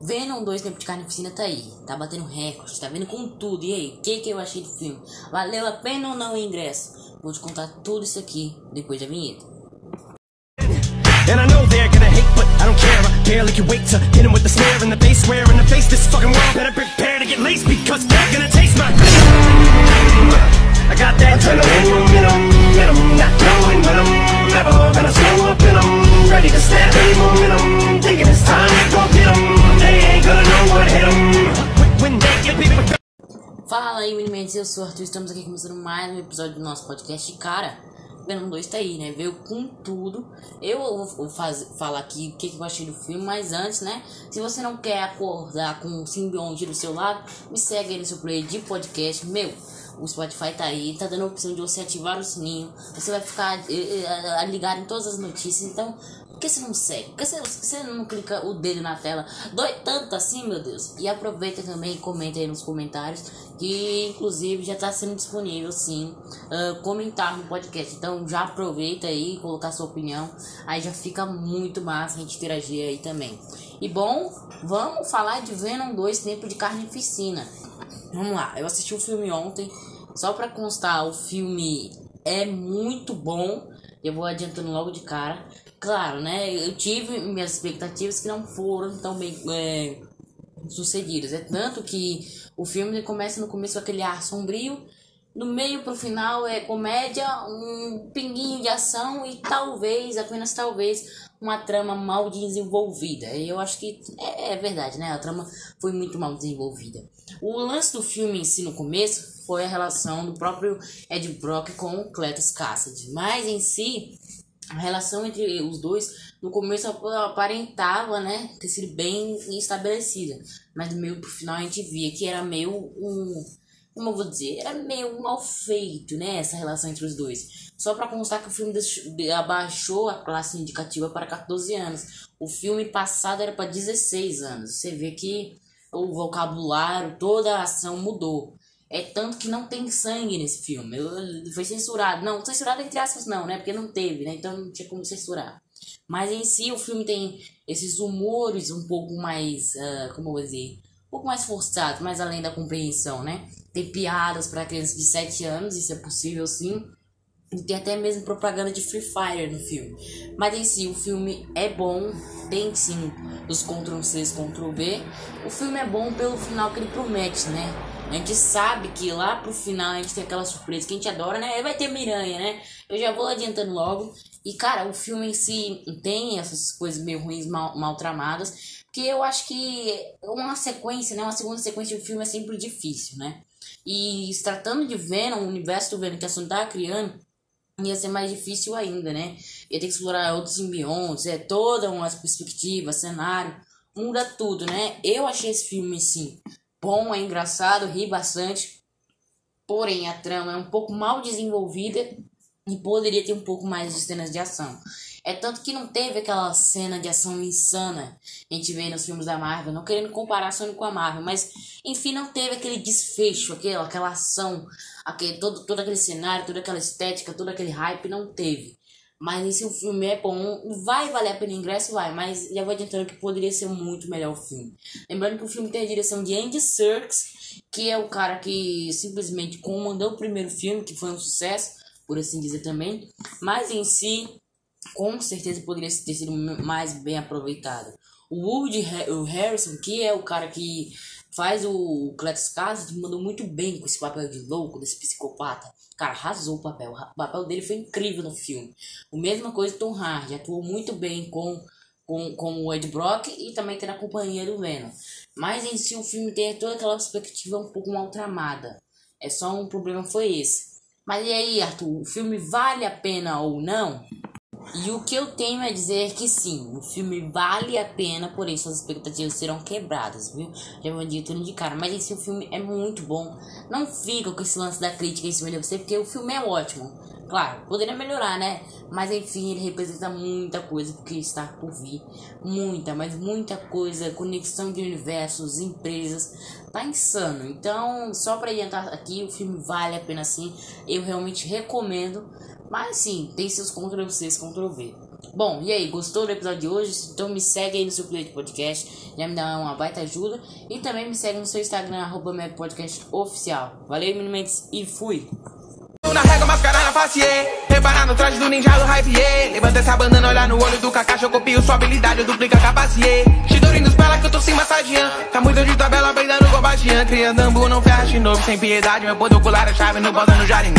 Venom 2 Tempo de Carnificina tá aí, tá batendo recorde, tá vendo com tudo. E aí, o que, que eu achei do filme? Valeu a pena ou não o ingresso? Vou te contar tudo isso aqui depois da vinheta. And I know. Eu sou o Arthur, estamos aqui começando mais um episódio do nosso podcast. Cara, Venom 2 tá aí, né? Veio com tudo. Eu vou faz, falar aqui o que, que eu achei do filme, mas antes, né? Se você não quer acordar com o simbionte do seu lado, me segue aí no seu player de podcast. Meu, o Spotify tá aí, tá dando a opção de você ativar o sininho. Você vai ficar eh, eh, ligado em todas as notícias. Então, por que você não segue? Por que você, você não clica o dedo na tela? Dói tanto assim, meu Deus. E aproveita também e comenta aí nos comentários. Que inclusive já tá sendo disponível sim. Uh, comentar no podcast. Então já aproveita aí e colocar sua opinião. Aí já fica muito massa a gente interagir aí também. E bom, vamos falar de Venom 2 Tempo de Carnificina. Vamos lá, eu assisti o filme ontem. Só pra constar, o filme é muito bom. Eu vou adiantando logo de cara. Claro, né? Eu tive minhas expectativas que não foram tão bem é, sucedidas. É tanto que o filme começa no começo com aquele ar sombrio. No meio pro final é comédia, um pinguinho de ação e talvez, apenas talvez, uma trama mal desenvolvida. E eu acho que é, é verdade, né? A trama foi muito mal desenvolvida. O lance do filme em si no começo foi a relação do próprio Ed Brock com o Cletus Cassidy. Mas em si, a relação entre os dois no começo aparentava, né, ter sido bem estabelecida. Mas do meio pro final a gente via que era meio um. Como eu vou dizer? Era meio mal feito, né? Essa relação entre os dois. Só para constar que o filme abaixou a classe indicativa para 14 anos. O filme passado era para 16 anos. Você vê que o vocabulário, toda a ação mudou. É tanto que não tem sangue nesse filme. Foi censurado. Não, censurado entre aspas não, né? Porque não teve, né? Então não tinha como censurar. Mas em si o filme tem esses humores um pouco mais, uh, como eu vou dizer, um pouco mais forçados, mais além da compreensão, né? Tem piadas para crianças de 7 anos, isso é possível sim. E tem até mesmo propaganda de Free Fire no filme. Mas em si, o filme é bom. Tem sim os Ctrl C, Ctrl B. O filme é bom pelo final que ele promete, né? A gente sabe que lá pro final a gente tem aquela surpresa que a gente adora, né? Vai ter Miranha, né? Eu já vou adiantando logo. E cara, o filme em si tem essas coisas meio ruins, mal, mal tramadas. Porque eu acho que uma sequência, né? Uma segunda sequência do filme é sempre difícil, né? E se tratando de Venom, o universo do Venom que a Sony tá criando ia ser mais difícil ainda, né? Ia ter que explorar outros simbiontes, é toda uma perspectiva, cenário, muda tudo, né? Eu achei esse filme, sim, bom, é engraçado, ri bastante, porém a trama é um pouco mal desenvolvida e poderia ter um pouco mais de cenas de ação. É tanto que não teve aquela cena de ação insana a gente vê nos filmes da Marvel, não querendo comparar Sony com a Marvel, mas enfim, não teve aquele desfecho, aquela, aquela ação, aquele, todo, todo aquele cenário, toda aquela estética, todo aquele hype, não teve. Mas se o filme é bom, vai valer a pena o ingresso, vai, mas já vou adiantando que poderia ser muito melhor o filme. Lembrando que o filme tem a direção de Andy Serkis, que é o cara que simplesmente comandou o primeiro filme, que foi um sucesso, por assim dizer também, mas em si com certeza poderia ter sido mais bem aproveitado. O Woody o Harrison, que é o cara que faz o Cletus Cassidy, mandou muito bem com esse papel de louco, desse psicopata. Cara, arrasou o papel. O papel dele foi incrível no filme. O mesma coisa Tom Hardy, atuou muito bem com, com, com o Ed Brock e também tem a companhia do Venom. Mas em si o filme tem toda aquela perspectiva um pouco mal tramada. É só um problema foi esse. Mas e aí, Arthur, o filme vale a pena ou não? E o que eu tenho a dizer é que sim, o filme vale a pena, porém suas expectativas serão quebradas, viu? Já dizer tudo de cara. Mas esse filme é muito bom. Não fica com esse lance da crítica em cima de você, porque o filme é ótimo. Claro, poderia melhorar, né? Mas enfim, ele representa muita coisa porque está por vir. Muita, mas muita coisa. Conexão de universos, empresas. Tá insano. Então, só para adiantar aqui, o filme vale a pena sim. Eu realmente recomendo. Mas sim, tem seus Ctrl C, Ctrl V. Bom, e aí, gostou do episódio de hoje? Então me segue aí no seu player de podcast, já me dá uma baita ajuda. E também me segue no seu Instagram, arroba Podcast Oficial. Valeu, meninos, e fui! Na na face, yeah. Reparar no traje do ninja do hype, yeah. Levanta essa no olho do Kakashi, eu copio sua habilidade, eu duplico a capacidade. Shidori nos pela que eu tô sem. Tá muito de tabela, peidando com baixinha. Cria dambu, não ferra de novo, sem piedade. Meu poder ocular é chave, no Jaringan.